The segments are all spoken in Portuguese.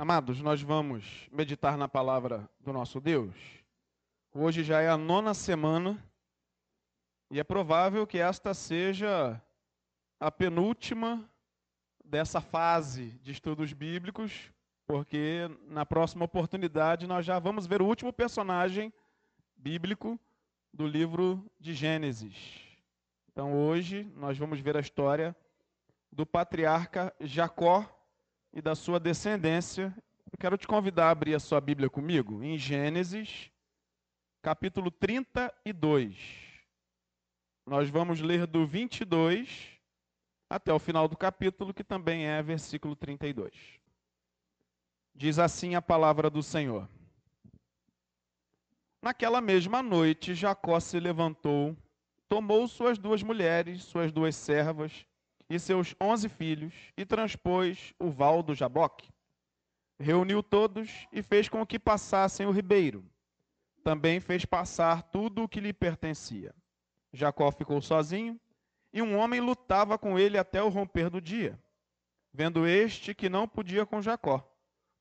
Amados, nós vamos meditar na palavra do nosso Deus. Hoje já é a nona semana e é provável que esta seja a penúltima dessa fase de estudos bíblicos, porque na próxima oportunidade nós já vamos ver o último personagem bíblico do livro de Gênesis. Então hoje nós vamos ver a história do patriarca Jacó e da sua descendência. Eu quero te convidar a abrir a sua Bíblia comigo em Gênesis, capítulo 32. Nós vamos ler do 22 até o final do capítulo, que também é versículo 32. Diz assim a palavra do Senhor. Naquela mesma noite, Jacó se levantou, tomou suas duas mulheres, suas duas servas, e seus onze filhos, e transpôs o val do Jaboque. Reuniu todos e fez com que passassem o ribeiro. Também fez passar tudo o que lhe pertencia. Jacó ficou sozinho, e um homem lutava com ele até o romper do dia. Vendo este que não podia com Jacó,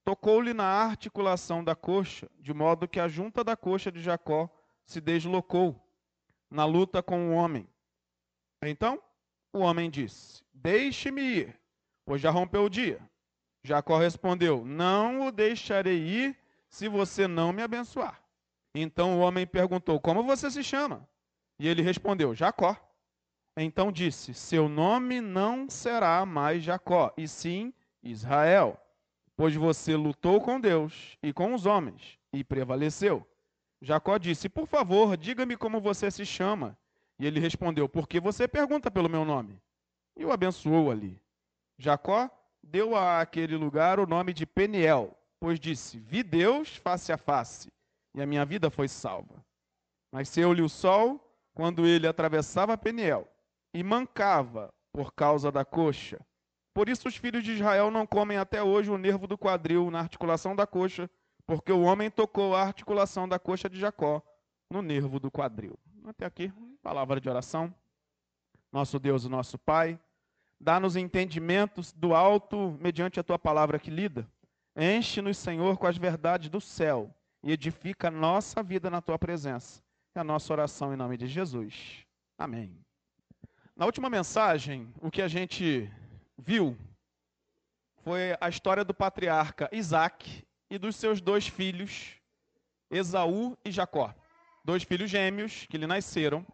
tocou-lhe na articulação da coxa, de modo que a junta da coxa de Jacó se deslocou na luta com o homem. Então o homem disse: Deixe-me ir, pois já rompeu o dia. Jacó respondeu: Não o deixarei ir se você não me abençoar. Então o homem perguntou: Como você se chama? E ele respondeu: Jacó. Então disse: Seu nome não será mais Jacó, e sim Israel, pois você lutou com Deus e com os homens e prevaleceu. Jacó disse: Por favor, diga-me como você se chama. E ele respondeu: Porque você pergunta pelo meu nome? E o abençoou ali. Jacó deu a aquele lugar o nome de Peniel, pois disse: Vi Deus face a face, e a minha vida foi salva. Nasceu-lhe o sol quando ele atravessava Peniel, e mancava por causa da coxa. Por isso os filhos de Israel não comem até hoje o nervo do quadril na articulação da coxa, porque o homem tocou a articulação da coxa de Jacó no nervo do quadril. Até aqui, palavra de oração. Nosso Deus nosso Pai, dá-nos entendimentos do alto mediante a tua palavra que lida. Enche-nos, Senhor, com as verdades do céu e edifica a nossa vida na tua presença. É a nossa oração em nome de Jesus. Amém. Na última mensagem, o que a gente viu foi a história do patriarca Isaac e dos seus dois filhos, Esaú e Jacó dois filhos gêmeos que lhe nasceram.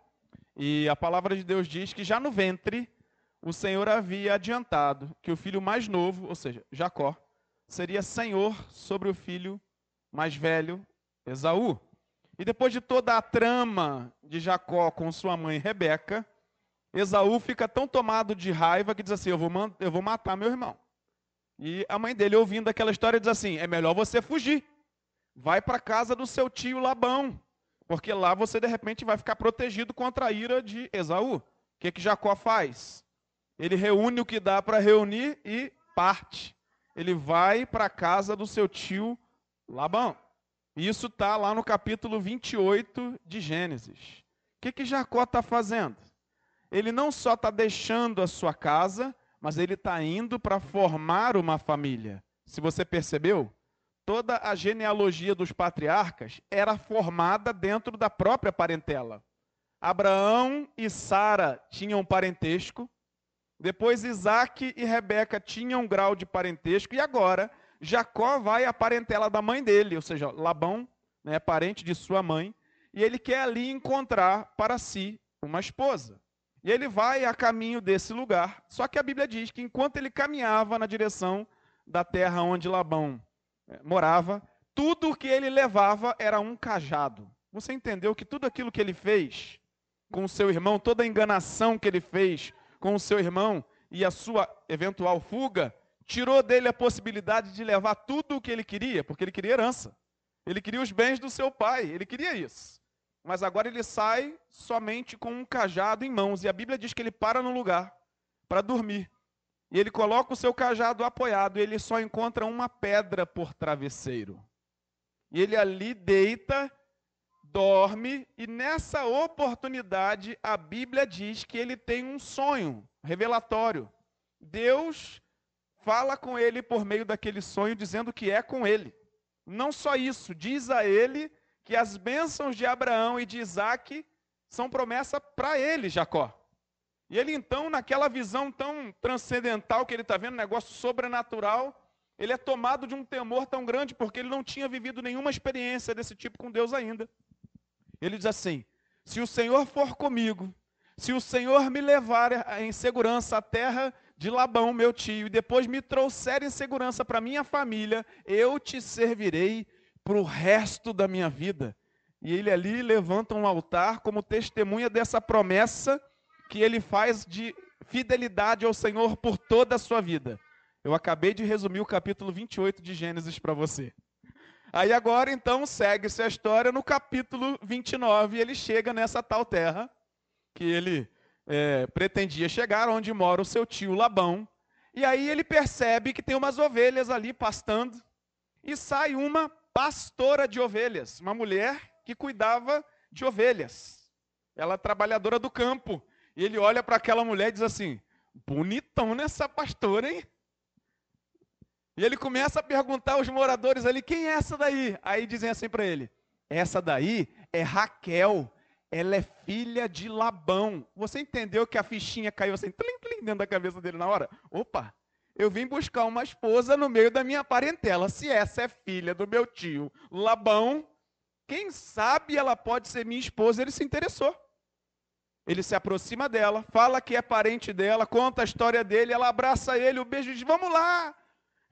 E a palavra de Deus diz que já no ventre o Senhor havia adiantado que o filho mais novo, ou seja, Jacó, seria senhor sobre o filho mais velho, Esaú. E depois de toda a trama de Jacó com sua mãe Rebeca, Esaú fica tão tomado de raiva que diz assim: eu vou, eu vou matar meu irmão. E a mãe dele, ouvindo aquela história, diz assim: é melhor você fugir. Vai para a casa do seu tio Labão. Porque lá você de repente vai ficar protegido contra a ira de Esaú. O que, que Jacó faz? Ele reúne o que dá para reunir e parte. Ele vai para a casa do seu tio Labão. Isso está lá no capítulo 28 de Gênesis. O que, que Jacó está fazendo? Ele não só está deixando a sua casa, mas ele está indo para formar uma família. Se você percebeu, toda a genealogia dos patriarcas era formada dentro da própria parentela. Abraão e Sara tinham parentesco, depois Isaac e Rebeca tinham um grau de parentesco, e agora Jacó vai à parentela da mãe dele, ou seja, Labão, né, parente de sua mãe, e ele quer ali encontrar para si uma esposa. E ele vai a caminho desse lugar. Só que a Bíblia diz que enquanto ele caminhava na direção da terra onde Labão morava, tudo o que ele levava era um cajado. Você entendeu que tudo aquilo que ele fez com o seu irmão, toda a enganação que ele fez com o seu irmão e a sua eventual fuga, tirou dele a possibilidade de levar tudo o que ele queria, porque ele queria herança. Ele queria os bens do seu pai, ele queria isso. Mas agora ele sai somente com um cajado em mãos, e a Bíblia diz que ele para no lugar para dormir. E ele coloca o seu cajado apoiado e ele só encontra uma pedra por travesseiro. E ele ali deita, dorme, e nessa oportunidade a Bíblia diz que ele tem um sonho revelatório. Deus fala com ele por meio daquele sonho, dizendo que é com ele. Não só isso, diz a ele que as bênçãos de Abraão e de Isaac são promessa para ele, Jacó. E ele então, naquela visão tão transcendental que ele está vendo, negócio sobrenatural, ele é tomado de um temor tão grande porque ele não tinha vivido nenhuma experiência desse tipo com Deus ainda. Ele diz assim: se o Senhor for comigo, se o Senhor me levar em segurança à terra de Labão, meu tio, e depois me trouxer em segurança para minha família, eu te servirei para o resto da minha vida. E ele ali levanta um altar como testemunha dessa promessa que ele faz de fidelidade ao Senhor por toda a sua vida. Eu acabei de resumir o capítulo 28 de Gênesis para você. Aí agora então segue-se a história no capítulo 29, ele chega nessa tal terra que ele é, pretendia chegar, onde mora o seu tio Labão. E aí ele percebe que tem umas ovelhas ali pastando, e sai uma pastora de ovelhas, uma mulher que cuidava de ovelhas. Ela é trabalhadora do campo. E ele olha para aquela mulher e diz assim: bonitão nessa pastora, hein? E ele começa a perguntar aos moradores ali: quem é essa daí? Aí dizem assim para ele: essa daí é Raquel, ela é filha de Labão. Você entendeu que a fichinha caiu assim, tlim, tlim, dentro da cabeça dele na hora? Opa, eu vim buscar uma esposa no meio da minha parentela. Se essa é filha do meu tio Labão, quem sabe ela pode ser minha esposa? Ele se interessou. Ele se aproxima dela, fala que é parente dela, conta a história dele, ela abraça ele, o beijo diz: Vamos lá!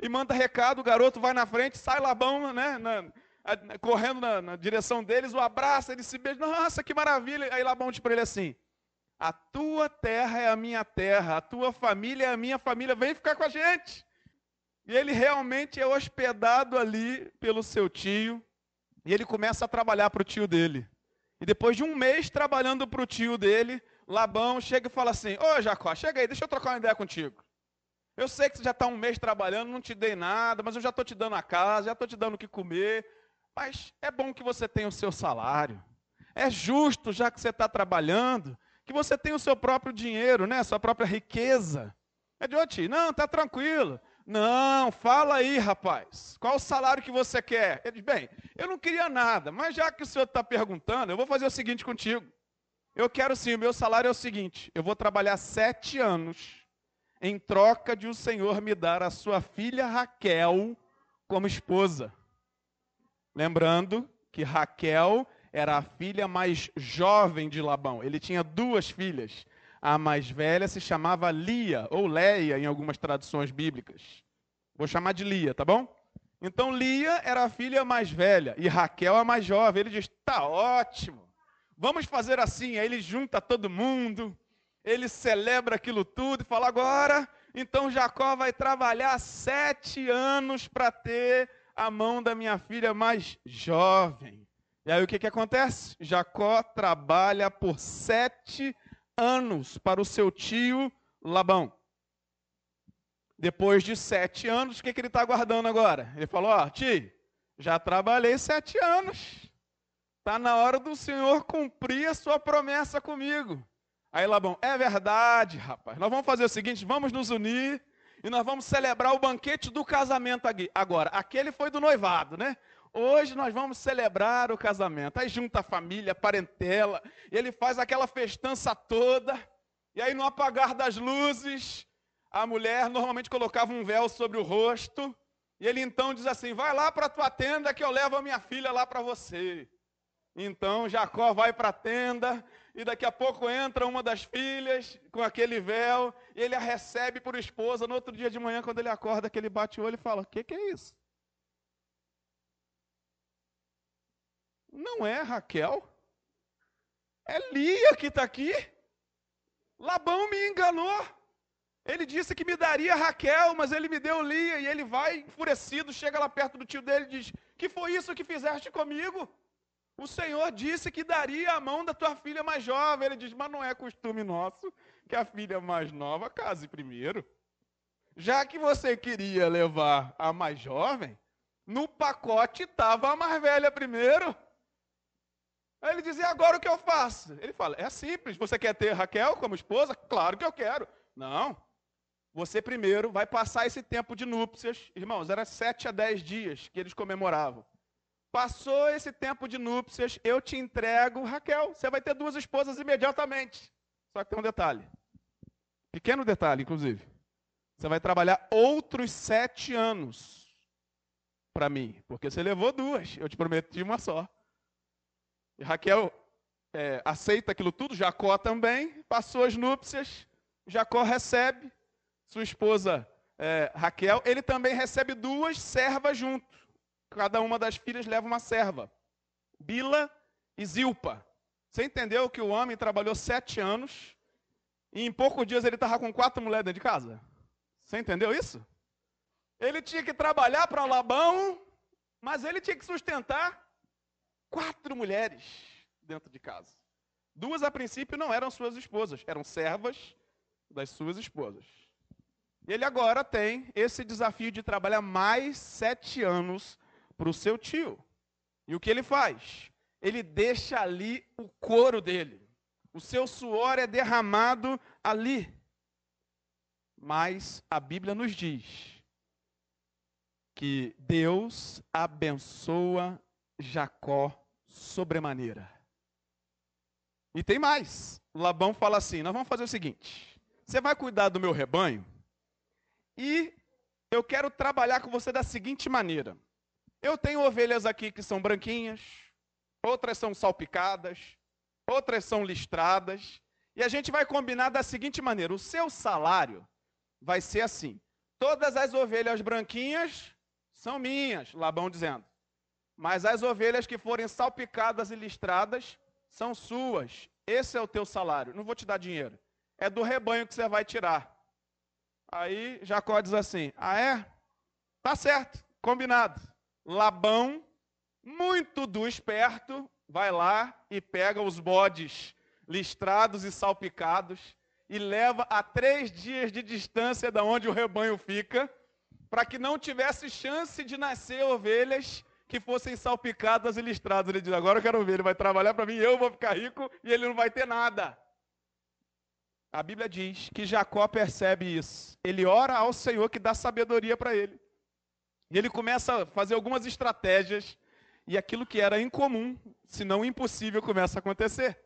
E manda recado, o garoto vai na frente, sai Labão, né? Na, correndo na, na, direção deles, o abraça, ele se beija, nossa, que maravilha. Aí Labão diz para ele assim: A tua terra é a minha terra, a tua família é a minha família, vem ficar com a gente. E ele realmente é hospedado ali pelo seu tio, e ele começa a trabalhar para o tio dele. E depois de um mês trabalhando para o tio dele, Labão chega e fala assim: Ô Jacó, chega aí, deixa eu trocar uma ideia contigo. Eu sei que você já está um mês trabalhando, não te dei nada, mas eu já estou te dando a casa, já estou te dando o que comer. Mas é bom que você tenha o seu salário. É justo, já que você está trabalhando, que você tenha o seu próprio dinheiro, né? sua própria riqueza. É de outro, não, está tranquilo. Não, fala aí, rapaz. Qual o salário que você quer? Ele diz, bem, eu não queria nada, mas já que o senhor está perguntando, eu vou fazer o seguinte contigo. Eu quero sim, o meu salário é o seguinte: eu vou trabalhar sete anos em troca de o Senhor me dar a sua filha Raquel como esposa. Lembrando que Raquel era a filha mais jovem de Labão. Ele tinha duas filhas. A mais velha se chamava Lia, ou Leia em algumas traduções bíblicas. Vou chamar de Lia, tá bom? Então Lia era a filha mais velha e Raquel a mais jovem. Ele diz: tá ótimo, vamos fazer assim. Aí ele junta todo mundo, ele celebra aquilo tudo e fala: agora, então Jacó vai trabalhar sete anos para ter a mão da minha filha mais jovem. E aí o que, que acontece? Jacó trabalha por sete anos para o seu tio Labão. Depois de sete anos, o que, que ele está aguardando agora? Ele falou: Ó, tio, já trabalhei sete anos. Está na hora do Senhor cumprir a sua promessa comigo. Aí Labão, é verdade, rapaz. Nós vamos fazer o seguinte: vamos nos unir e nós vamos celebrar o banquete do casamento aqui. Agora, aquele foi do noivado, né? Hoje nós vamos celebrar o casamento. Aí junta a família, a parentela, ele faz aquela festança toda. E aí, no apagar das luzes, a mulher normalmente colocava um véu sobre o rosto. E ele então diz assim: Vai lá para a tua tenda que eu levo a minha filha lá para você. Então Jacó vai para a tenda, e daqui a pouco entra uma das filhas com aquele véu, e ele a recebe por esposa. No outro dia de manhã, quando ele acorda, que ele bate o olho e fala: O que, que é isso? Não é Raquel, é Lia que está aqui. Labão me enganou. Ele disse que me daria Raquel, mas ele me deu Lia. E ele vai enfurecido, chega lá perto do tio dele e diz: Que foi isso que fizeste comigo? O Senhor disse que daria a mão da tua filha mais jovem. Ele diz: Mas não é costume nosso que a filha mais nova case primeiro. Já que você queria levar a mais jovem, no pacote estava a mais velha primeiro. Aí ele dizia: Agora o que eu faço? Ele fala: É simples. Você quer ter Raquel como esposa? Claro que eu quero. Não. você primeiro vai passar esse tempo de núpcias. Irmãos, era sete a dez dias que eles comemoravam. Passou esse tempo de núpcias, eu te entrego, Raquel, você vai ter duas esposas imediatamente. Só que tem um detalhe. Pequeno detalhe, inclusive. Você vai trabalhar outros sete anos para mim, porque você levou duas, eu te prometi uma só. E Raquel é, aceita aquilo tudo, Jacó também, passou as núpcias, Jacó recebe sua esposa é, Raquel, ele também recebe duas servas junto. Cada uma das filhas leva uma serva, Bila e Zilpa. Você entendeu que o homem trabalhou sete anos e em poucos dias ele estava com quatro mulheres dentro de casa? Você entendeu isso? Ele tinha que trabalhar para Labão, mas ele tinha que sustentar quatro mulheres dentro de casa. Duas, a princípio, não eram suas esposas, eram servas das suas esposas. Ele agora tem esse desafio de trabalhar mais sete anos para o seu tio. E o que ele faz? Ele deixa ali o couro dele. O seu suor é derramado ali. Mas a Bíblia nos diz que Deus abençoa Jacó sobremaneira. E tem mais. Labão fala assim: nós vamos fazer o seguinte: você vai cuidar do meu rebanho e eu quero trabalhar com você da seguinte maneira. Eu tenho ovelhas aqui que são branquinhas, outras são salpicadas, outras são listradas, e a gente vai combinar da seguinte maneira: o seu salário vai ser assim. Todas as ovelhas branquinhas são minhas, Labão dizendo. Mas as ovelhas que forem salpicadas e listradas são suas. Esse é o teu salário. Não vou te dar dinheiro. É do rebanho que você vai tirar. Aí Jacó diz assim: Ah, é? Tá certo, combinado. Labão, muito do esperto, vai lá e pega os bodes listrados e salpicados e leva a três dias de distância da onde o rebanho fica, para que não tivesse chance de nascer ovelhas que fossem salpicadas e listradas. Ele diz: Agora eu quero ver, ele vai trabalhar para mim, eu vou ficar rico e ele não vai ter nada. A Bíblia diz que Jacó percebe isso. Ele ora ao Senhor que dá sabedoria para ele. E ele começa a fazer algumas estratégias, e aquilo que era incomum, se não impossível, começa a acontecer.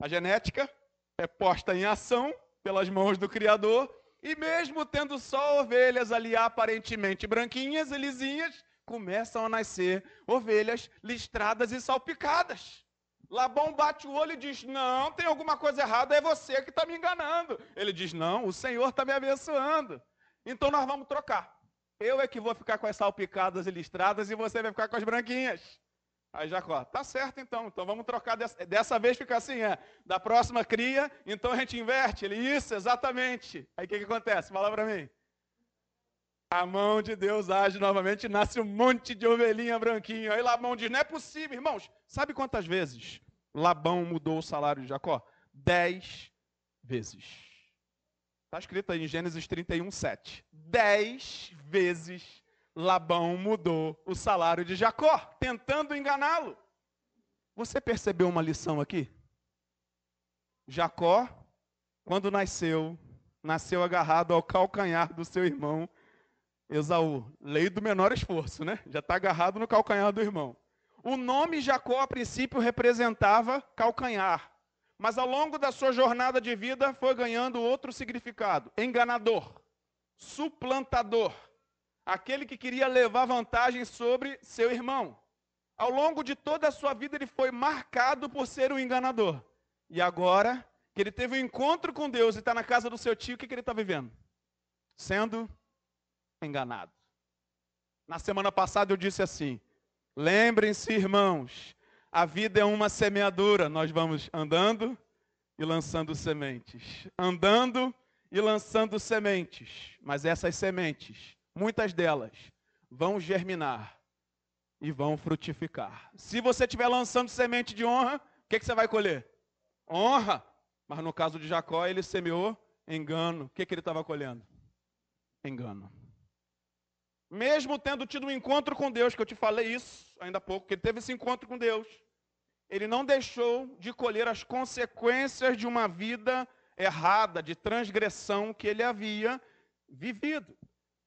A genética é posta em ação pelas mãos do Criador, e mesmo tendo só ovelhas ali aparentemente branquinhas e lisinhas, começam a nascer ovelhas listradas e salpicadas. Labão bate o olho e diz: Não, tem alguma coisa errada, é você que está me enganando. Ele diz: Não, o Senhor está me abençoando. Então nós vamos trocar. Eu é que vou ficar com as salpicadas e listradas e você vai ficar com as branquinhas. Aí Jacó, tá certo então, então vamos trocar dessa, dessa vez fica assim, é, da próxima cria, então a gente inverte. Ele, isso, exatamente. Aí o que, que acontece? Fala para mim. A mão de Deus age novamente, nasce um monte de ovelhinha branquinha. Aí Labão diz: Não é possível, irmãos. Sabe quantas vezes Labão mudou o salário de Jacó? Dez vezes. Está escrito aí em Gênesis 31, 7. Dez vezes Labão mudou o salário de Jacó, tentando enganá-lo. Você percebeu uma lição aqui? Jacó, quando nasceu, nasceu agarrado ao calcanhar do seu irmão Esaú, lei do menor esforço, né? Já está agarrado no calcanhar do irmão. O nome Jacó, a princípio, representava calcanhar. Mas ao longo da sua jornada de vida foi ganhando outro significado: enganador, suplantador, aquele que queria levar vantagem sobre seu irmão. Ao longo de toda a sua vida, ele foi marcado por ser um enganador. E agora que ele teve um encontro com Deus e está na casa do seu tio, o que, que ele está vivendo? Sendo enganado. Na semana passada eu disse assim: lembrem-se, irmãos, a vida é uma semeadura, nós vamos andando e lançando sementes, andando e lançando sementes, mas essas sementes, muitas delas, vão germinar e vão frutificar. Se você estiver lançando semente de honra, o que, que, você vai colher? Honra. Mas no caso de Jacó, ele semeou engano. O que, que ele estava colhendo? Engano. Mesmo tendo tido um encontro com Deus, que eu te falei isso ainda há pouco, que ele teve esse encontro com Deus, ele não deixou de colher as consequências de uma vida errada, de transgressão que ele havia vivido.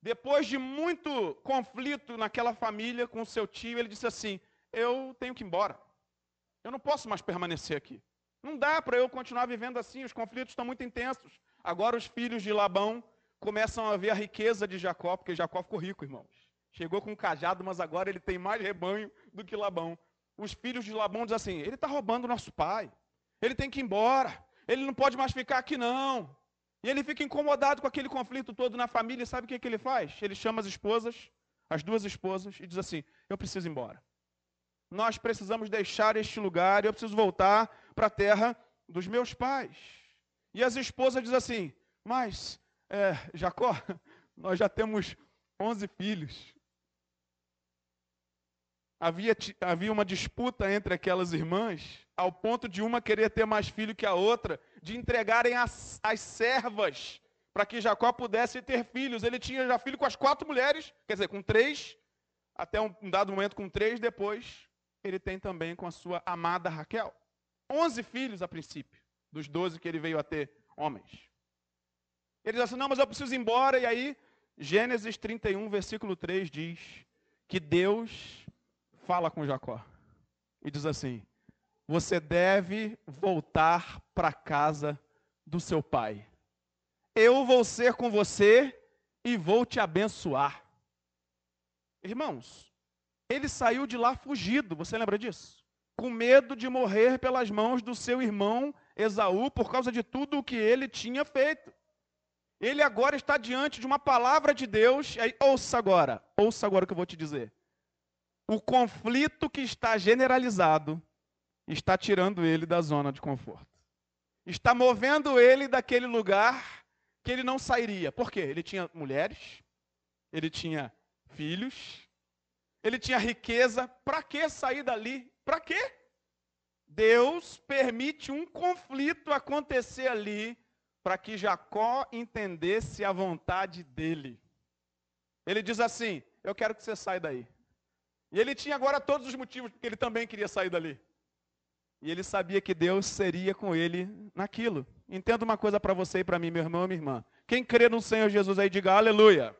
Depois de muito conflito naquela família com seu tio, ele disse assim: Eu tenho que ir embora. Eu não posso mais permanecer aqui. Não dá para eu continuar vivendo assim, os conflitos estão muito intensos. Agora os filhos de Labão começam a ver a riqueza de Jacó, porque Jacó ficou rico, irmãos. Chegou com um cajado, mas agora ele tem mais rebanho do que Labão. Os filhos de Labão dizem assim: ele está roubando nosso pai. Ele tem que ir embora. Ele não pode mais ficar aqui, não. E ele fica incomodado com aquele conflito todo na família. E sabe o que, que ele faz? Ele chama as esposas, as duas esposas, e diz assim: Eu preciso ir embora. Nós precisamos deixar este lugar. Eu preciso voltar para a terra dos meus pais. E as esposas dizem assim: Mas, é, Jacó, nós já temos 11 filhos. Havia, havia uma disputa entre aquelas irmãs, ao ponto de uma querer ter mais filho que a outra, de entregarem as, as servas para que Jacó pudesse ter filhos. Ele tinha já filho com as quatro mulheres, quer dizer, com três, até um, um dado momento com três, depois ele tem também com a sua amada Raquel. Onze filhos a princípio, dos doze que ele veio a ter homens. Ele diz assim: não, mas eu preciso ir embora. E aí, Gênesis 31, versículo 3 diz que Deus fala com Jacó e diz assim: Você deve voltar para casa do seu pai. Eu vou ser com você e vou te abençoar. Irmãos, ele saiu de lá fugido, você lembra disso? Com medo de morrer pelas mãos do seu irmão Esaú por causa de tudo o que ele tinha feito. Ele agora está diante de uma palavra de Deus. Aí, ouça agora, ouça agora o que eu vou te dizer. O conflito que está generalizado está tirando ele da zona de conforto. Está movendo ele daquele lugar que ele não sairia. Por quê? Ele tinha mulheres, ele tinha filhos, ele tinha riqueza. Para que sair dali? Para quê? Deus permite um conflito acontecer ali para que Jacó entendesse a vontade dele. Ele diz assim: Eu quero que você saia daí. E ele tinha agora todos os motivos porque ele também queria sair dali. E ele sabia que Deus seria com ele naquilo. Entenda uma coisa para você e para mim, meu irmão e minha irmã. Quem crê no Senhor Jesus aí, diga aleluia.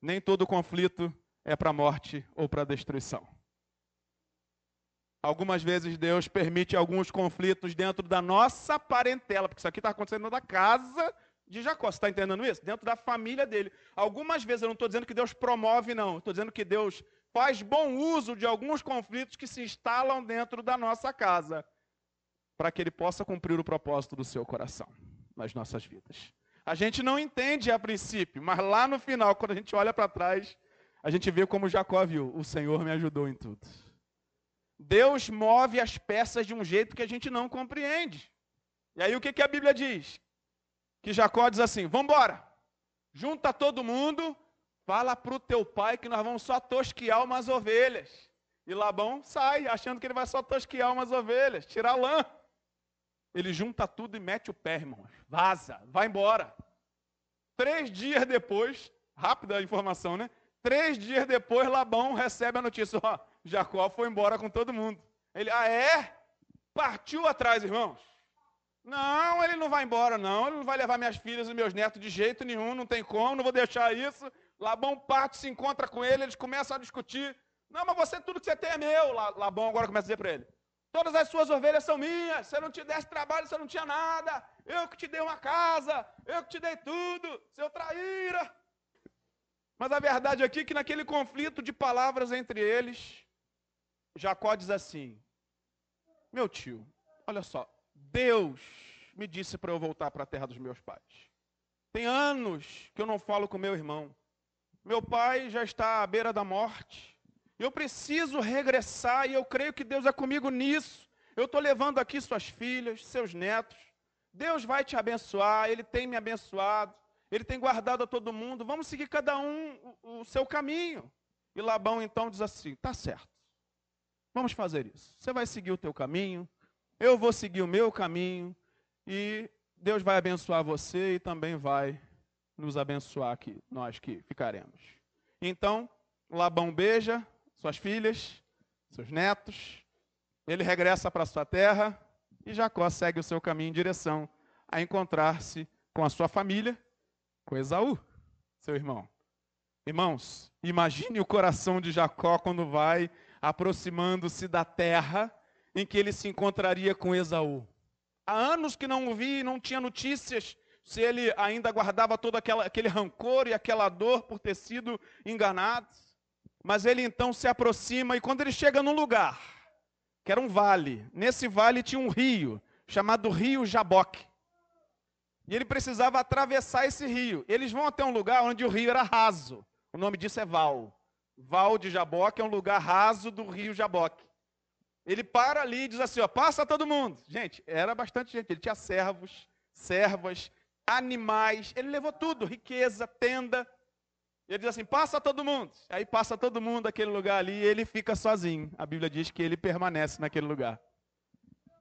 Nem todo conflito é para a morte ou para a destruição. Algumas vezes Deus permite alguns conflitos dentro da nossa parentela, porque isso aqui está acontecendo na casa de Jacó. Você está entendendo isso? Dentro da família dele. Algumas vezes eu não estou dizendo que Deus promove, não. Estou dizendo que Deus faz bom uso de alguns conflitos que se instalam dentro da nossa casa, para que ele possa cumprir o propósito do seu coração nas nossas vidas. A gente não entende a princípio, mas lá no final, quando a gente olha para trás, a gente vê como Jacó viu: o Senhor me ajudou em tudo. Deus move as peças de um jeito que a gente não compreende. E aí o que, que a Bíblia diz? Que Jacó diz assim: vamos embora, junta todo mundo, fala para o teu pai que nós vamos só tosquiar umas ovelhas. E Labão sai, achando que ele vai só tosquiar umas ovelhas, tirar lã. Ele junta tudo e mete o pé, irmãos. Vaza, vai embora. Três dias depois, rápida a informação, né? Três dias depois, Labão recebe a notícia: ó, Jacó foi embora com todo mundo. Ele, ah, é? Partiu atrás, irmãos. Não, ele não vai embora, não. Ele não vai levar minhas filhas e meus netos de jeito nenhum, não tem como, não vou deixar isso. Labão parte, se encontra com ele, eles começam a discutir. Não, mas você, tudo que você tem é meu. Labão agora começa a dizer para ele: Todas as suas ovelhas são minhas. Se eu não te desse trabalho, você não tinha nada. Eu que te dei uma casa, eu que te dei tudo, seu traíra. Mas a verdade aqui é que naquele conflito de palavras entre eles, Jacó diz assim: Meu tio, olha só, Deus me disse para eu voltar para a terra dos meus pais. Tem anos que eu não falo com meu irmão. Meu pai já está à beira da morte. Eu preciso regressar e eu creio que Deus é comigo nisso. Eu estou levando aqui suas filhas, seus netos. Deus vai te abençoar, Ele tem me abençoado, Ele tem guardado a todo mundo. Vamos seguir cada um o, o seu caminho. E Labão então diz assim: tá certo. Vamos fazer isso. Você vai seguir o teu caminho, eu vou seguir o meu caminho e Deus vai abençoar você e também vai nos abençoar aqui, nós que ficaremos. Então, Labão beija suas filhas, seus netos, ele regressa para sua terra e Jacó segue o seu caminho em direção a encontrar-se com a sua família Com Esaú, seu irmão. Irmãos, imagine o coração de Jacó quando vai aproximando-se da terra em que ele se encontraria com Esaú. Há anos que não o vi, não tinha notícias se ele ainda guardava todo aquela, aquele rancor e aquela dor por ter sido enganado. Mas ele então se aproxima e quando ele chega num lugar, que era um vale, nesse vale tinha um rio, chamado Rio Jaboque. E ele precisava atravessar esse rio. Eles vão até um lugar onde o rio era raso. O nome disso é Val. Val de Jaboque é um lugar raso do rio Jaboque. Ele para ali e diz assim: ó, passa todo mundo. Gente, era bastante gente. Ele tinha servos, servas, animais. Ele levou tudo: riqueza, tenda. Ele diz assim: passa todo mundo. Aí passa todo mundo naquele lugar ali e ele fica sozinho. A Bíblia diz que ele permanece naquele lugar.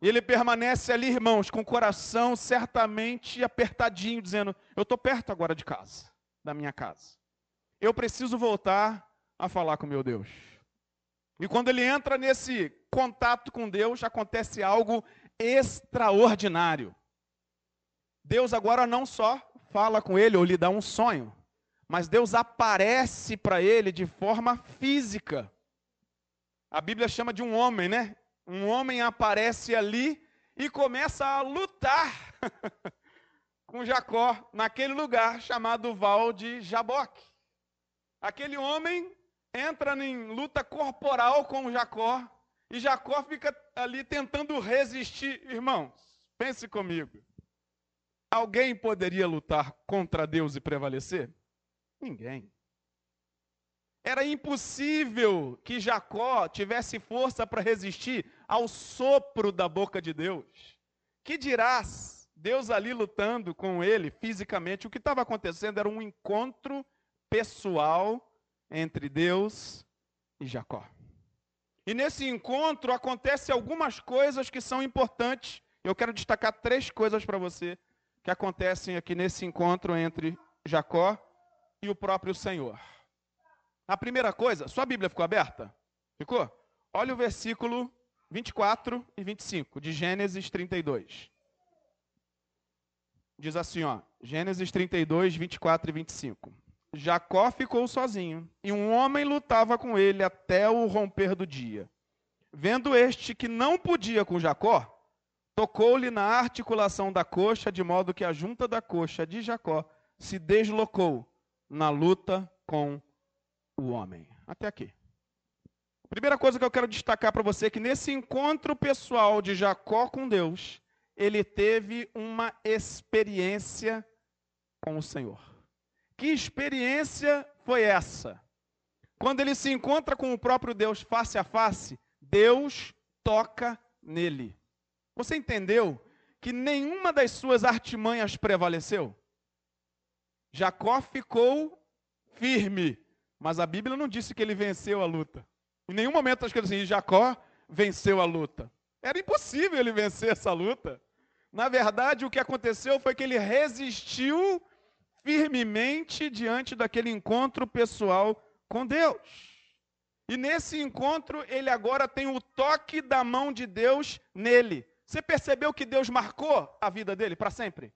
Ele permanece ali, irmãos, com o coração certamente apertadinho, dizendo: Eu estou perto agora de casa, da minha casa eu preciso voltar a falar com meu Deus. E quando ele entra nesse contato com Deus, acontece algo extraordinário. Deus agora não só fala com ele ou lhe dá um sonho, mas Deus aparece para ele de forma física. A Bíblia chama de um homem, né? Um homem aparece ali e começa a lutar com Jacó naquele lugar chamado Val de Jaboque. Aquele homem entra em luta corporal com Jacó e Jacó fica ali tentando resistir. Irmãos, pense comigo. Alguém poderia lutar contra Deus e prevalecer? Ninguém. Era impossível que Jacó tivesse força para resistir ao sopro da boca de Deus. Que dirás? Deus ali lutando com ele fisicamente. O que estava acontecendo era um encontro pessoal entre Deus e Jacó. E nesse encontro acontece algumas coisas que são importantes. Eu quero destacar três coisas para você que acontecem aqui nesse encontro entre Jacó e o próprio Senhor. A primeira coisa, sua Bíblia ficou aberta? Ficou? Olha o versículo 24 e 25 de Gênesis 32. Diz assim, ó, Gênesis 32, 24 e 25. Jacó ficou sozinho, e um homem lutava com ele até o romper do dia. Vendo este que não podia com Jacó, tocou-lhe na articulação da coxa, de modo que a junta da coxa de Jacó se deslocou na luta com o homem. Até aqui. Primeira coisa que eu quero destacar para você é que nesse encontro pessoal de Jacó com Deus, ele teve uma experiência com o Senhor. Que experiência foi essa? Quando ele se encontra com o próprio Deus face a face, Deus toca nele. Você entendeu que nenhuma das suas artimanhas prevaleceu? Jacó ficou firme, mas a Bíblia não disse que ele venceu a luta. Em nenhum momento está escrito assim: Jacó venceu a luta. Era impossível ele vencer essa luta. Na verdade, o que aconteceu foi que ele resistiu firmemente diante daquele encontro pessoal com Deus. E nesse encontro, ele agora tem o toque da mão de Deus nele. Você percebeu que Deus marcou a vida dele para sempre?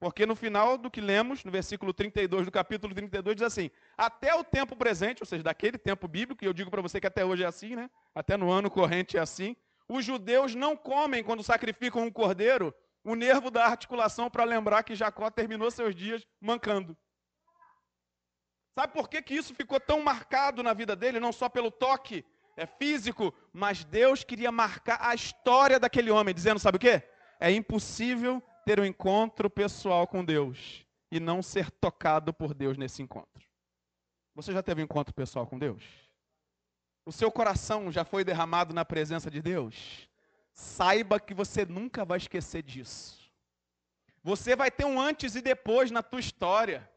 Porque no final do que lemos, no versículo 32 do capítulo 32, diz assim: Até o tempo presente, ou seja, daquele tempo bíblico, e eu digo para você que até hoje é assim, né? Até no ano corrente é assim. Os judeus não comem quando sacrificam um cordeiro o nervo da articulação para lembrar que Jacó terminou seus dias mancando. Sabe por que, que isso ficou tão marcado na vida dele? Não só pelo toque é físico, mas Deus queria marcar a história daquele homem, dizendo: sabe o que? É impossível ter um encontro pessoal com Deus e não ser tocado por Deus nesse encontro. Você já teve um encontro pessoal com Deus? O seu coração já foi derramado na presença de Deus? Saiba que você nunca vai esquecer disso. Você vai ter um antes e depois na tua história.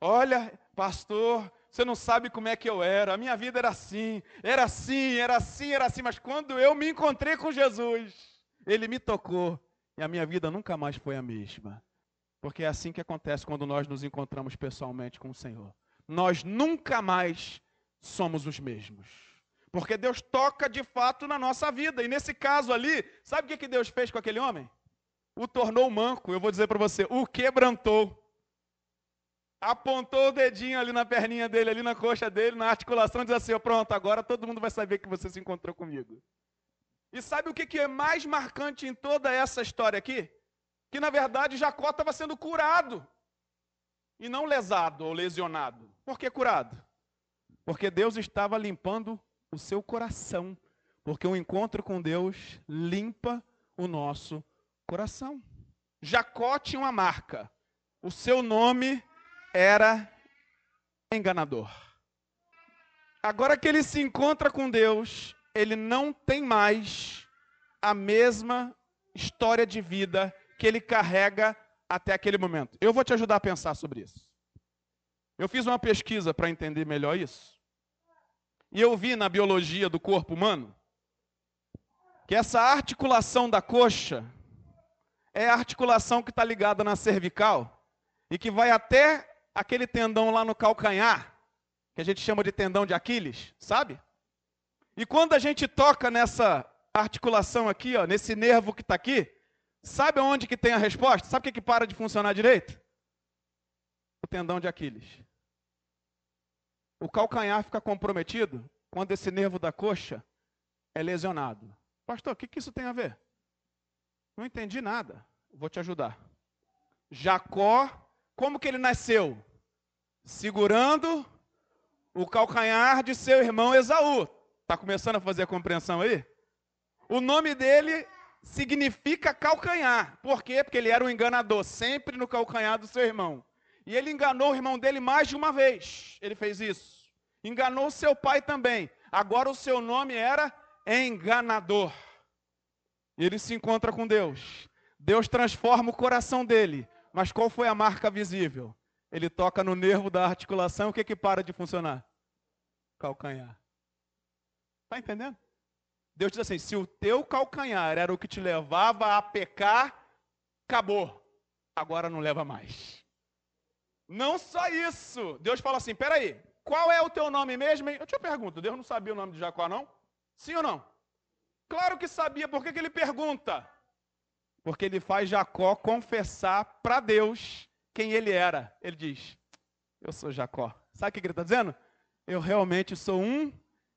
Olha, pastor, você não sabe como é que eu era. A minha vida era assim, era assim, era assim, era assim. Mas quando eu me encontrei com Jesus, Ele me tocou e a minha vida nunca mais foi a mesma. Porque é assim que acontece quando nós nos encontramos pessoalmente com o Senhor. Nós nunca mais somos os mesmos. Porque Deus toca de fato na nossa vida. E nesse caso ali, sabe o que, Deus fez com aquele homem? O tornou manco. Eu vou dizer para você, o quebrantou. apontou o dedinho ali na perninha dele, ali na coxa dele, na articulação, diz assim: pronto, agora todo mundo vai saber que você se encontrou comigo. E sabe o que é mais marcante em toda essa história aqui? Que na verdade Jacó estava sendo curado e não lesado ou lesionado. Por que curado? Porque Deus estava limpando o seu coração. Porque o encontro com Deus limpa o nosso coração. Jacó tinha uma marca. O seu nome era enganador. Agora que ele se encontra com Deus, ele não tem mais a mesma história de vida que ele carrega até aquele momento. Eu vou te ajudar a pensar sobre isso. Eu fiz uma pesquisa para entender melhor isso. E eu vi na biologia do corpo humano que essa articulação da coxa é a articulação que está ligada na cervical e que vai até aquele tendão lá no calcanhar, que a gente chama de tendão de Aquiles, sabe? E quando a gente toca nessa articulação aqui, ó, nesse nervo que está aqui, sabe onde que tem a resposta? Sabe o que, que para de funcionar direito? O tendão de Aquiles. O calcanhar fica comprometido quando esse nervo da coxa é lesionado. Pastor, o que, que isso tem a ver? Não entendi nada. Vou te ajudar. Jacó, como que ele nasceu? Segurando o calcanhar de seu irmão Esaú. Está começando a fazer a compreensão aí? O nome dele significa calcanhar. Por quê? Porque ele era um enganador, sempre no calcanhar do seu irmão. E ele enganou o irmão dele mais de uma vez. Ele fez isso. Enganou seu pai também. Agora o seu nome era enganador. E ele se encontra com Deus. Deus transforma o coração dele. Mas qual foi a marca visível? Ele toca no nervo da articulação, o que que para de funcionar? Calcanhar. Está entendendo? Deus diz assim: se o teu calcanhar era o que te levava a pecar, acabou. Agora não leva mais. Não só isso. Deus fala assim: peraí, qual é o teu nome mesmo? Eu te pergunto: Deus não sabia o nome de Jacó, não? Sim ou não? Claro que sabia. Por que, que ele pergunta? Porque ele faz Jacó confessar para Deus quem ele era. Ele diz: Eu sou Jacó. Sabe o que ele está dizendo? Eu realmente sou um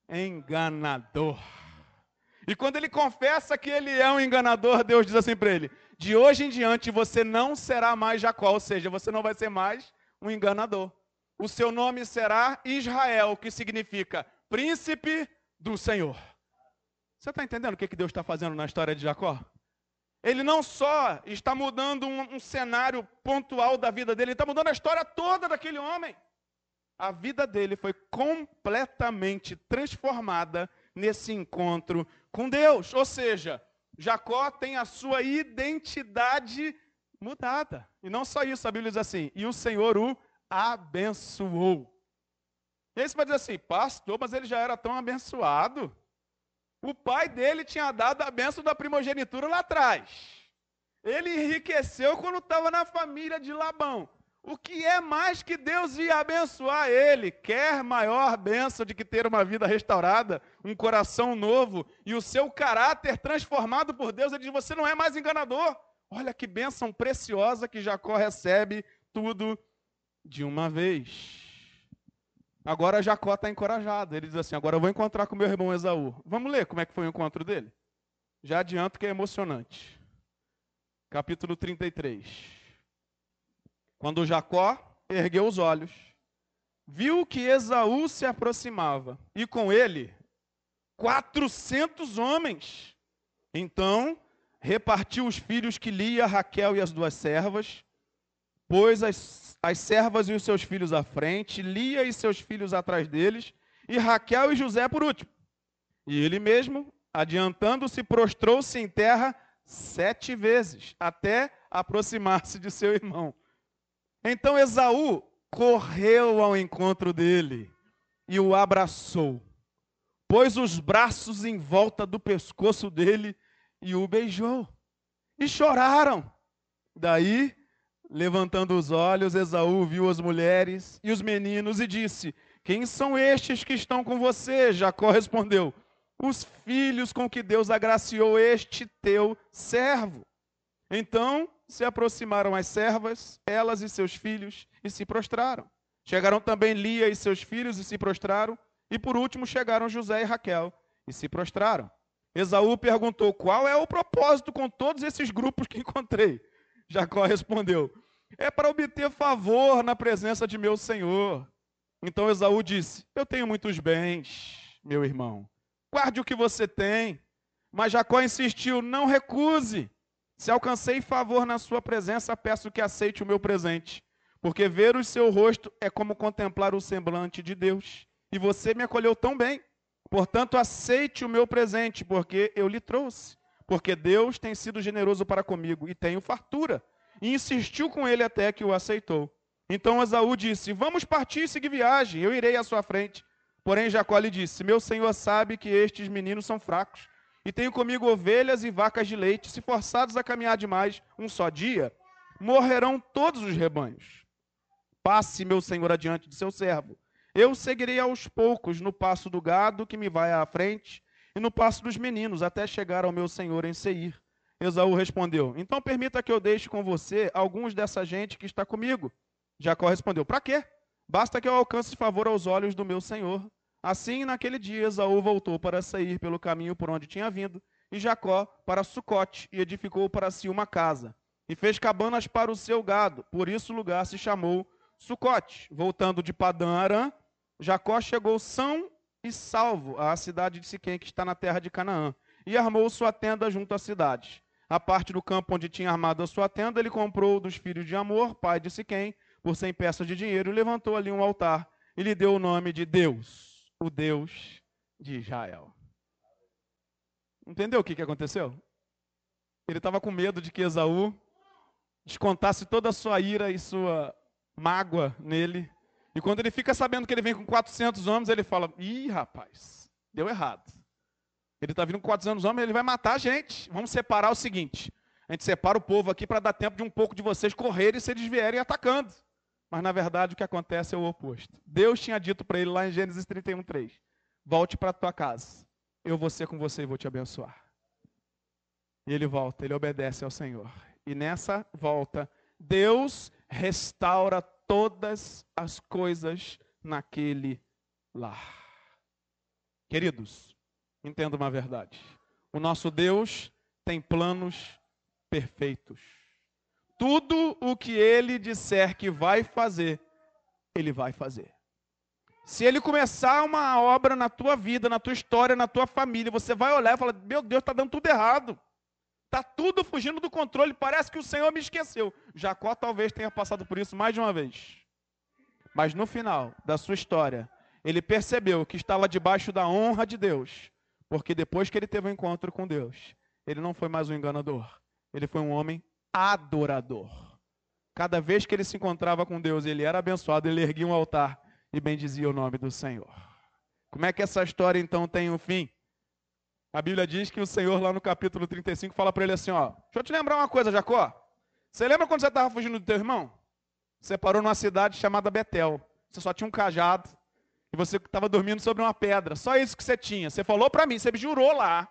enganador. E quando ele confessa que ele é um enganador, Deus diz assim para ele: De hoje em diante você não será mais Jacó, ou seja, você não vai ser mais um enganador. O seu nome será Israel, que significa príncipe do Senhor. Você está entendendo o que Deus está fazendo na história de Jacó? Ele não só está mudando um, um cenário pontual da vida dele, ele está mudando a história toda daquele homem a vida dele foi completamente transformada nesse encontro com Deus. Ou seja, Jacó tem a sua identidade mudada. E não só isso, a Bíblia diz assim: e o Senhor o abençoou. E aí você vai dizer assim, pastor, mas ele já era tão abençoado. O pai dele tinha dado a benção da primogenitura lá atrás. Ele enriqueceu quando estava na família de Labão. O que é mais que Deus ia abençoar ele? Quer maior benção de que ter uma vida restaurada, um coração novo e o seu caráter transformado por Deus? Ele diz: Você não é mais enganador. Olha que bênção preciosa que Jacó recebe tudo de uma vez. Agora Jacó está encorajado. Ele diz assim: Agora eu vou encontrar com meu irmão Esaú. Vamos ler como é que foi o encontro dele? Já adianto que é emocionante. Capítulo 33. Quando Jacó ergueu os olhos, viu que Esaú se aproximava, e com ele quatrocentos homens. Então repartiu os filhos que Lia, Raquel e as duas servas, pôs as, as servas e os seus filhos à frente, Lia e seus filhos atrás deles, e Raquel e José por último. E ele mesmo, adiantando-se, prostrou-se em terra sete vezes, até aproximar-se de seu irmão. Então Esaú correu ao encontro dele e o abraçou, pôs os braços em volta do pescoço dele e o beijou. E choraram. Daí, levantando os olhos, Esaú viu as mulheres e os meninos e disse: Quem são estes que estão com você? Jacó respondeu: Os filhos com que Deus agraciou este teu servo. Então se aproximaram as servas, elas e seus filhos, e se prostraram. Chegaram também Lia e seus filhos e se prostraram. E por último chegaram José e Raquel e se prostraram. Esaú perguntou: Qual é o propósito com todos esses grupos que encontrei? Jacó respondeu: É para obter favor na presença de meu senhor. Então Esaú disse: Eu tenho muitos bens, meu irmão. Guarde o que você tem. Mas Jacó insistiu: Não recuse. Se alcancei favor na sua presença, peço que aceite o meu presente. Porque ver o seu rosto é como contemplar o semblante de Deus. E você me acolheu tão bem. Portanto, aceite o meu presente, porque eu lhe trouxe. Porque Deus tem sido generoso para comigo e tenho fartura. E insistiu com ele até que o aceitou. Então Esaú disse: Vamos partir e seguir viagem, eu irei à sua frente. Porém, Jacó lhe disse: Meu senhor sabe que estes meninos são fracos, e tenho comigo ovelhas e vacas de leite. Se forçados a caminhar demais um só dia, morrerão todos os rebanhos. Passe, meu senhor, adiante de seu servo. Eu seguirei aos poucos no passo do gado que me vai à frente e no passo dos meninos, até chegar ao meu senhor em Seir. Esaú respondeu: Então permita que eu deixe com você alguns dessa gente que está comigo. Jacó respondeu: Para quê? Basta que eu alcance favor aos olhos do meu senhor. Assim, naquele dia, Esaú voltou para sair pelo caminho por onde tinha vindo, e Jacó para Sucote, e edificou para si uma casa, e fez cabanas para o seu gado. Por isso o lugar se chamou Sucote. Voltando de Padã Arã, Jacó chegou são e salvo à cidade de Siquém, que está na terra de Canaã, e armou sua tenda junto à cidade. A parte do campo onde tinha armado a sua tenda, ele comprou dos filhos de Amor, pai de Siquém, por cem peças de dinheiro, e levantou ali um altar, e lhe deu o nome de Deus, o Deus de Israel. Entendeu o que, que aconteceu? Ele estava com medo de que Esaú descontasse toda a sua ira e sua mágoa nele. E quando ele fica sabendo que ele vem com 400 homens, ele fala: Ih, rapaz, deu errado. Ele está vindo com 400 homens, ele vai matar a gente. Vamos separar o seguinte: a gente separa o povo aqui para dar tempo de um pouco de vocês correrem se eles vierem atacando. Mas na verdade o que acontece é o oposto. Deus tinha dito para ele lá em Gênesis 31, 3: Volte para a tua casa, eu vou ser com você e vou te abençoar. E ele volta, ele obedece ao Senhor. E nessa volta, Deus restaura todas as coisas naquele lar. Queridos, entenda uma verdade. O nosso Deus tem planos perfeitos. Tudo o que ele disser que vai fazer, ele vai fazer. Se ele começar uma obra na tua vida, na tua história, na tua família, você vai olhar e falar: Meu Deus, está dando tudo errado. Está tudo fugindo do controle, parece que o Senhor me esqueceu. Jacó talvez tenha passado por isso mais de uma vez. Mas no final da sua história, ele percebeu que estava debaixo da honra de Deus, porque depois que ele teve um encontro com Deus, ele não foi mais um enganador, ele foi um homem adorador. Cada vez que ele se encontrava com Deus, ele era abençoado, ele erguia um altar e bendizia o nome do Senhor. Como é que essa história então tem um fim? A Bíblia diz que o Senhor, lá no capítulo 35, fala para ele assim: ó, deixa eu te lembrar uma coisa, Jacó. Você lembra quando você estava fugindo do teu irmão? Você parou numa cidade chamada Betel. Você só tinha um cajado e você estava dormindo sobre uma pedra. Só isso que você tinha. Você falou para mim, você me jurou lá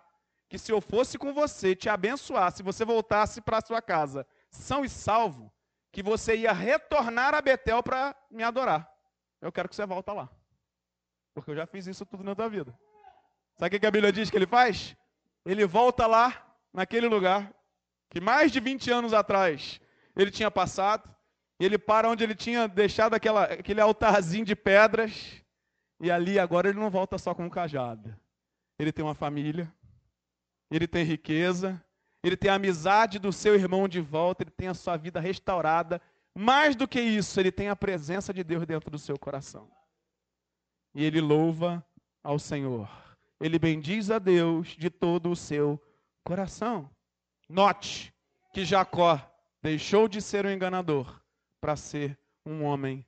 que se eu fosse com você, te abençoar, se você voltasse para sua casa são e salvo, que você ia retornar a Betel para me adorar. Eu quero que você volta lá. Porque eu já fiz isso tudo na tua vida. Sabe o que a Bíblia diz que ele faz? Ele volta lá, naquele lugar, que mais de 20 anos atrás ele tinha passado, ele para onde ele tinha deixado aquela, aquele altarzinho de pedras, e ali agora ele não volta só com um cajado. Ele tem uma família, ele tem riqueza, ele tem a amizade do seu irmão de volta, ele tem a sua vida restaurada. Mais do que isso, ele tem a presença de Deus dentro do seu coração. E ele louva ao Senhor ele bendiz a Deus de todo o seu coração. Note que Jacó deixou de ser um enganador para ser um homem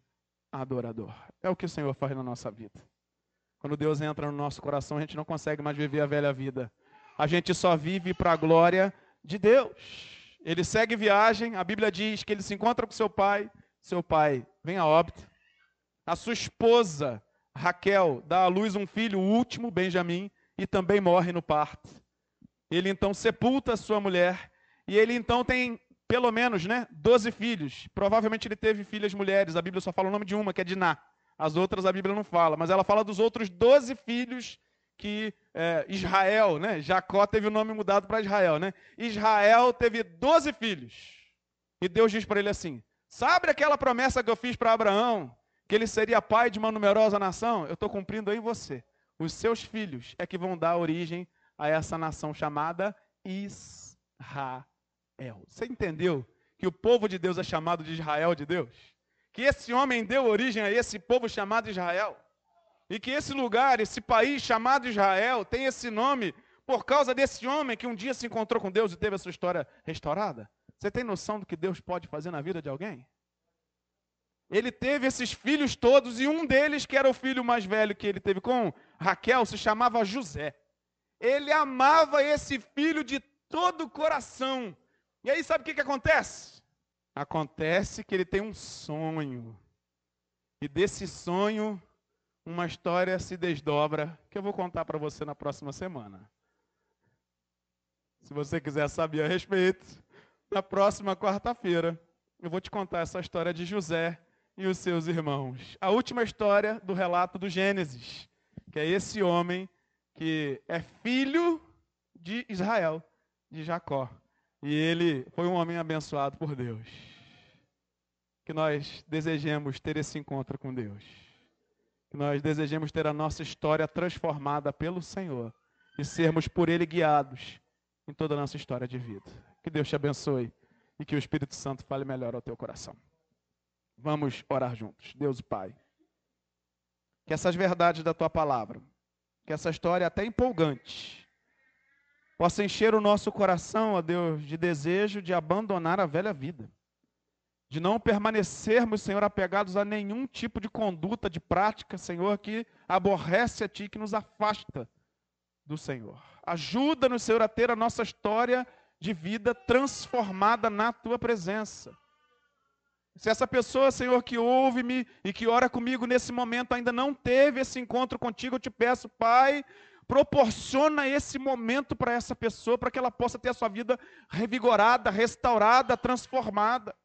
adorador. É o que o Senhor faz na nossa vida. Quando Deus entra no nosso coração, a gente não consegue mais viver a velha vida. A gente só vive para a glória de Deus. Ele segue viagem, a Bíblia diz que ele se encontra com seu pai, seu pai vem a óbito. A sua esposa Raquel dá à luz um filho, o último, Benjamim, e também morre no parto. Ele então sepulta sua mulher, e ele então tem pelo menos, né, 12 filhos. Provavelmente ele teve filhas mulheres. A Bíblia só fala o nome de uma, que é Diná. As outras a Bíblia não fala, mas ela fala dos outros 12 filhos que é, Israel, né? Jacó teve o nome mudado para Israel, né? Israel teve 12 filhos. E Deus diz para ele assim: Sabe aquela promessa que eu fiz para Abraão, que ele seria pai de uma numerosa nação? Eu estou cumprindo em você. Os seus filhos é que vão dar origem a essa nação chamada Israel. Você entendeu que o povo de Deus é chamado de Israel de Deus? Que esse homem deu origem a esse povo chamado Israel? E que esse lugar, esse país chamado Israel, tem esse nome por causa desse homem que um dia se encontrou com Deus e teve a sua história restaurada? Você tem noção do que Deus pode fazer na vida de alguém? Ele teve esses filhos todos e um deles, que era o filho mais velho que ele teve com Raquel, se chamava José. Ele amava esse filho de todo o coração. E aí, sabe o que, que acontece? Acontece que ele tem um sonho. E desse sonho, uma história se desdobra que eu vou contar para você na próxima semana. Se você quiser saber a respeito, na próxima quarta-feira eu vou te contar essa história de José e os seus irmãos. A última história do relato do Gênesis, que é esse homem que é filho de Israel, de Jacó. E ele foi um homem abençoado por Deus. Que nós desejemos ter esse encontro com Deus. Que nós desejemos ter a nossa história transformada pelo Senhor e sermos por Ele guiados em toda a nossa história de vida. Que Deus te abençoe e que o Espírito Santo fale melhor ao teu coração. Vamos orar juntos. Deus Pai. Que essas verdades da tua palavra, que essa história até empolgante, possa encher o nosso coração, ó Deus, de desejo de abandonar a velha vida, de não permanecermos, Senhor, apegados a nenhum tipo de conduta, de prática, Senhor, que aborrece a Ti, que nos afasta do Senhor. Ajuda-nos, Senhor, a ter a nossa história de vida transformada na Tua presença. Se essa pessoa, Senhor, que ouve-me e que ora comigo nesse momento ainda não teve esse encontro contigo, eu te peço, Pai, proporciona esse momento para essa pessoa, para que ela possa ter a sua vida revigorada, restaurada, transformada.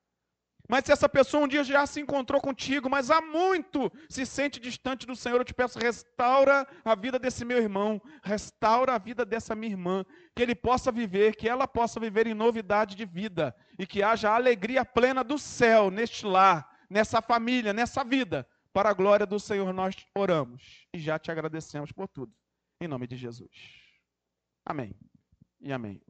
Mas se essa pessoa um dia já se encontrou contigo, mas há muito se sente distante do Senhor, eu te peço, restaura a vida desse meu irmão, restaura a vida dessa minha irmã, que ele possa viver, que ela possa viver em novidade de vida e que haja alegria plena do céu neste lar, nessa família, nessa vida. Para a glória do Senhor nós oramos e já te agradecemos por tudo. Em nome de Jesus. Amém. E amém.